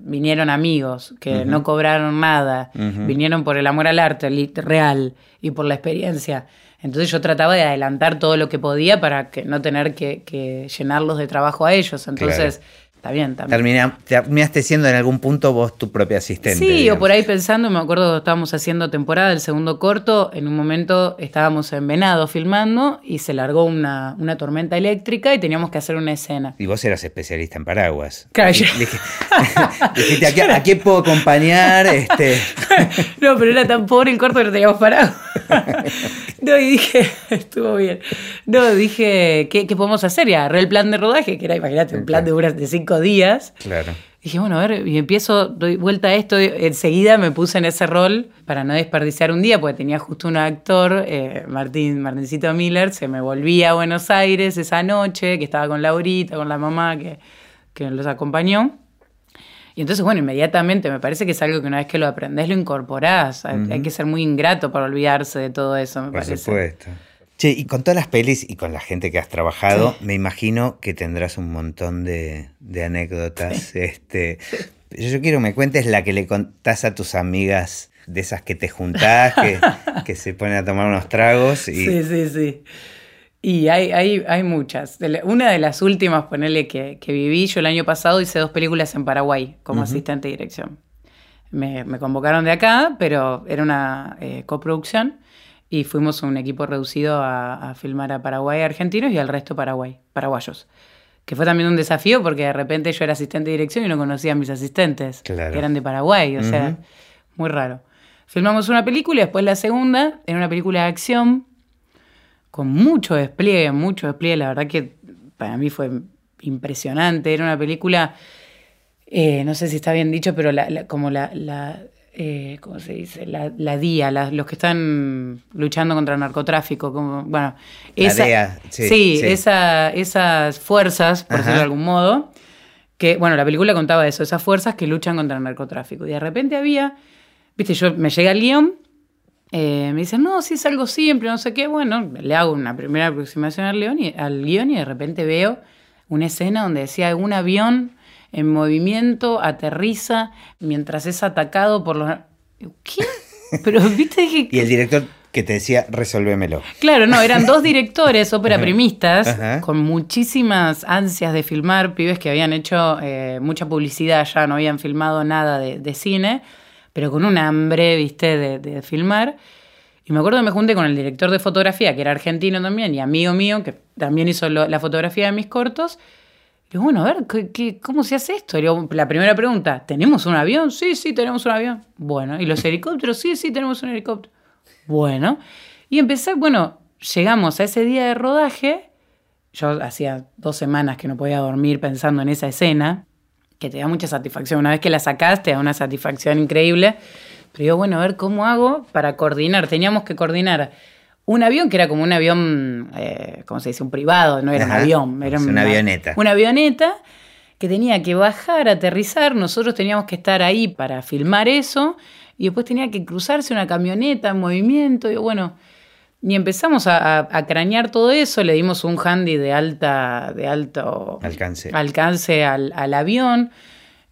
vinieron amigos que no cobraron nada, vinieron por el amor al arte real y por la experiencia. Entonces yo trataba de adelantar todo lo que podía para que no tener que, llenarlos de trabajo a ellos. Entonces, está bien también. terminaste siendo en algún punto vos tu propia asistente. Sí, o por ahí pensando, me acuerdo que estábamos haciendo temporada, el segundo corto, en un momento estábamos en Venado filmando y se largó una, tormenta eléctrica y teníamos que hacer una escena. Y vos eras especialista en paraguas. Claro, (laughs) dijiste, ¿a qué, (laughs) puedo acompañar? Este... (laughs) no, pero era tan pobre el corto que no teníamos paraguas. no, y dije, estuvo bien. No, dije, ¿qué, podemos hacer? Y agarré el plan de rodaje, que era, imagínate, un plan de horas de cinco días. Claro. dije, bueno, a ver, y empiezo, doy vuelta a esto, enseguida me puse en ese rol para no desperdiciar un día, porque tenía justo un actor, eh, Martín, Martincito Miller, se me volvía a Buenos Aires esa noche, que estaba con Laurita, con la mamá que, que los acompañó. Y entonces, bueno, inmediatamente me parece que es algo que una vez que lo aprendes lo incorporás. Hay que ser muy ingrato para olvidarse de todo eso, me Por supuesto. Che, y con todas las pelis y con la gente que has trabajado, me imagino que tendrás un montón de, anécdotas. Este, yo quiero que me cuentes la que le contás a tus amigas de esas que te juntás, que, (laughs) que se ponen a tomar unos tragos. Y... Sí, sí, sí. Y hay, hay, hay muchas. Una de las últimas, ponele, que, que, viví, yo el año pasado hice dos películas en Paraguay como asistente de dirección. Me, me, convocaron de acá, pero era una eh, coproducción y fuimos un equipo reducido a, filmar a Paraguay argentinos y al resto Paraguay, paraguayos. Que fue también un desafío porque de repente yo era asistente de dirección y no conocía a mis asistentes, que eran de Paraguay, o sea, muy raro. Filmamos una película y después la segunda, era una película de acción con mucho despliegue, mucho despliegue. La verdad que para mí fue impresionante. Era una película, eh, no sé si está bien dicho, pero como la, eh, ¿cómo se dice? La, la DIA, los que están luchando contra el narcotráfico. Como, bueno, esa, sí, esas fuerzas, por decirlo de algún modo, que, bueno, la película contaba eso, esas fuerzas que luchan contra el narcotráfico. Y de repente había, viste, yo me llega al guion eh, me dicen, no, si es algo simple, no sé qué. Bueno, le hago una primera aproximación al, león y, al guion y de repente veo una escena donde decía un avión en movimiento aterriza mientras es atacado por los... ¿Qué? Pero, (laughs) viste que... y el director que te decía, resolvémelo. Claro, no, eran dos directores (laughs) ópera primistas con muchísimas ansias de filmar, pibes que habían hecho eh, mucha publicidad ya, no habían filmado nada de, de cine pero con un hambre, viste, de, filmar. Y me acuerdo que me junté con el director de fotografía, que era argentino también, y amigo mío, que también hizo la fotografía de mis cortos. Digo, bueno, a ver, ¿qué, cómo se hace esto? la primera pregunta, ¿tenemos un avión? Sí, sí, tenemos un avión. Bueno, ¿y los helicópteros? Sí, sí, tenemos un helicóptero. Bueno, y empecé, bueno, llegamos a ese día de rodaje. Yo hacía dos semanas que no podía dormir pensando en esa escena que te da mucha satisfacción. Una vez que la sacaste, te da una satisfacción increíble. Pero yo, bueno, a ver cómo hago para coordinar. Teníamos que coordinar un avión que era como un avión, eh, ¿cómo se dice? Un privado, no era un avión. Era una, avioneta. Una avioneta que tenía que bajar, aterrizar. Nosotros teníamos que estar ahí para filmar eso. Y después tenía que cruzarse una camioneta en movimiento. Y bueno, y empezamos a, cranear todo eso, le dimos un handy de alta, de alto alcance, alcance al, avión.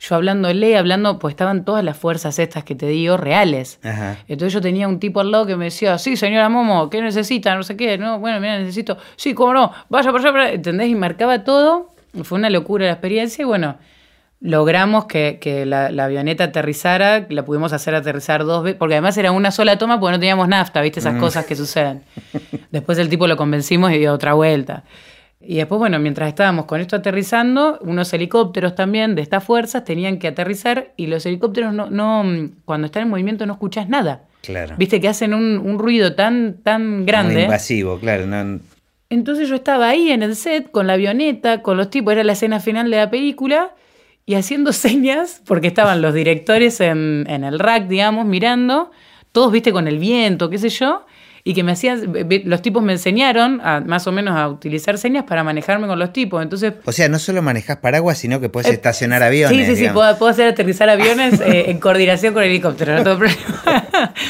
Yo hablándole, hablando, pues estaban todas las fuerzas estas que te digo reales. Entonces yo tenía un tipo al lado que me decía, sí, señora Momo, ¿qué necesita? No sé qué, no, bueno, mira, necesito, sí, cómo no, vaya por allá, ¿entendés? Y marcaba todo. Fue una locura la experiencia y bueno, logramos que, la, avioneta aterrizara, la pudimos hacer aterrizar dos veces, porque además era una sola toma porque no teníamos nafta, ¿viste? Esas mm. cosas que suceden. Después el tipo lo convencimos y dio otra vuelta. Y después, bueno, mientras estábamos con esto aterrizando, unos helicópteros también de estas fuerzas tenían que aterrizar y los helicópteros no, no cuando están en movimiento no escuchas nada. Claro. Viste que hacen un, ruido tan, tan grande. Muy invasivo, claro. Entonces yo estaba ahí en el set con la avioneta, con los tipos, era la escena final de la película, y haciendo (laughs) señas, porque estaban los directores en, en el rack, digamos, mirando, todos, viste, con el viento, qué sé yo, y que me hacían, los tipos me enseñaron a, más o menos a utilizar señas para manejarme con los tipos. Entonces, o sea, no solo manejas paraguas, sino que puedes eh, estacionar aviones. Sí, sí, sí, puedo, hacer aterrizar aviones (laughs) eh, en coordinación con el helicóptero, no tengo problema. (laughs)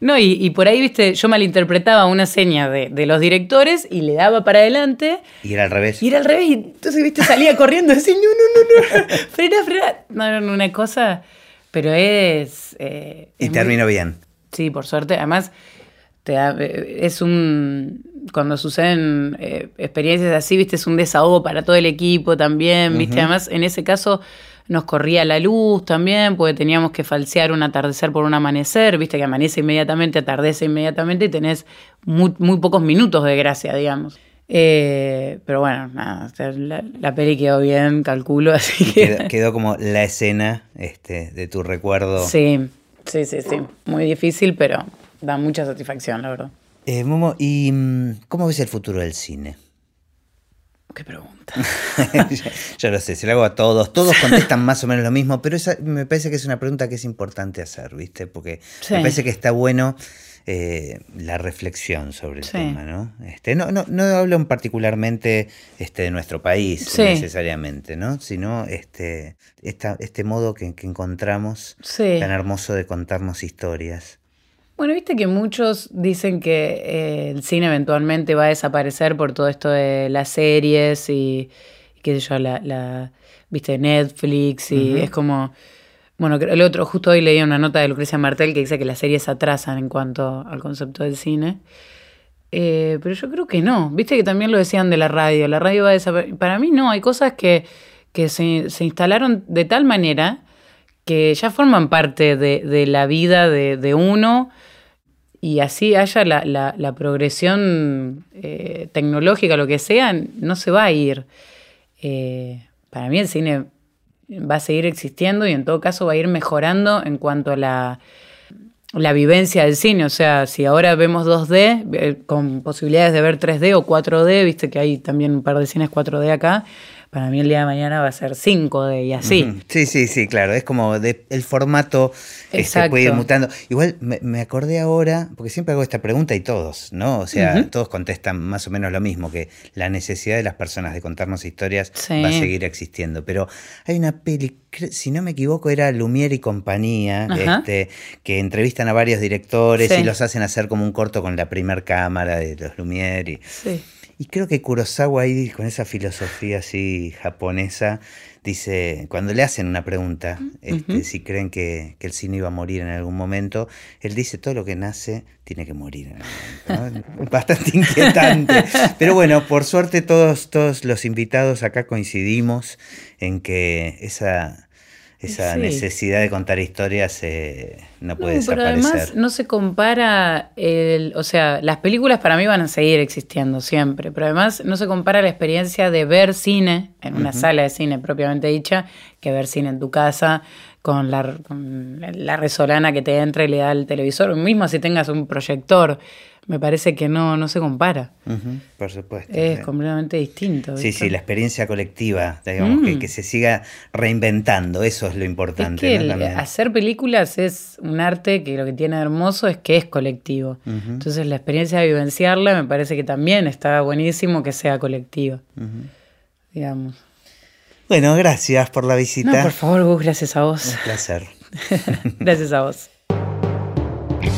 No, y, por ahí, viste, yo malinterpretaba una seña de, los directores y le daba para adelante. Y era al revés. Y era al revés, y entonces, viste, salía corriendo así, no, no, no, no, (laughs) frena, frena. No, no, una cosa, pero es... Eh, y terminó bien. Sí, por suerte. Además, eh, es un cuando suceden eh, experiencias así, viste, es un desahogo para todo el equipo también, viste, además en ese caso nos corría la luz también, porque teníamos que falsear un atardecer por un amanecer, viste que amanece inmediatamente, atardece inmediatamente y tenés muy, pocos minutos de gracia, digamos. Eh, pero bueno, nada, la, peli quedó bien, calculo, (laughs) así que... Quedó, como la escena este, de tu recuerdo. Sí, sí, sí, sí. Muy difícil, pero da mucha satisfacción, la verdad. Eh, Momo, ¿y mm, cómo ves el futuro del cine? Qué pregunta. (laughs) yo, lo sé, se lo hago a todos. Todos contestan más o menos lo mismo, pero esa me parece que es una pregunta que es importante hacer, ¿viste? Porque me parece que está bueno eh, la reflexión sobre el tema, ¿no? Este, no, no, no hablo particularmente este, de nuestro país necesariamente, ¿no? Sino este, este modo que, que encontramos tan hermoso de contarnos historias. Bueno, viste que muchos dicen que eh, el cine eventualmente va a desaparecer por todo esto de las series y, qué sé yo, la, viste, Netflix y es como... Bueno, el otro, justo hoy leí una nota de Lucrecia Martel que dice que las series atrasan en cuanto al concepto del cine. Eh, pero yo creo que no. Viste que también lo decían de la radio. La radio va a desaparecer. Para mí no, hay cosas que, que se, se instalaron de tal manera que ya forman parte de, de la vida de, de uno y así haya la, la, progresión eh, tecnológica, lo que sea, no se va a ir. Eh, para mí el cine va a seguir existiendo y en todo caso va a ir mejorando en cuanto a la, la vivencia del cine. O sea, si ahora vemos 2D, eh, con posibilidades de ver 3D o 4D, viste que hay también un par de cines 4D acá, para mí el día de mañana va a ser 5D y así. Sí, sí, sí, claro, es como de, el formato se puede ir mutando. Igual me, acordé ahora, porque siempre hago esta pregunta y todos, ¿no? O sea, todos contestan más o menos lo mismo, que la necesidad de las personas de contarnos historias va a seguir existiendo. Pero hay una peli, si no me equivoco, era Lumière y compañía, este, que entrevistan a varios directores y los hacen hacer como un corto con la primer cámara de los Lumière. Y, sí. Y creo que Kurosawa ahí, con esa filosofía así japonesa, dice, cuando le hacen una pregunta, este, si creen que, el cine iba a morir en algún momento, él dice, todo lo que nace tiene que morir en algún momento. (laughs) Bastante inquietante. Pero bueno, por suerte todos, todos los invitados acá coincidimos en que esa esa necesidad de contar historias eh, no puede no, Pero además no se compara, el, o sea, las películas para mí van a seguir existiendo siempre, pero además no se compara la experiencia de ver cine en una sala de cine propiamente dicha que ver cine en tu casa con la, con la resolana que te entra y le da el televisor, mismo si tengas un proyector me parece que no, no se compara. por supuesto. Es completamente distinto. Sí, sí, la experiencia colectiva, digamos, que, mm. se siga reinventando, eso es lo importante. Es que hacer películas es un arte que lo que tiene hermoso es que es colectivo. Entonces la experiencia de vivenciarla me parece que también está buenísimo que sea colectiva. Digamos. Bueno, gracias por la visita. No, por favor, Gus, gracias a vos. Un placer. (laughs) gracias a vos. (laughs)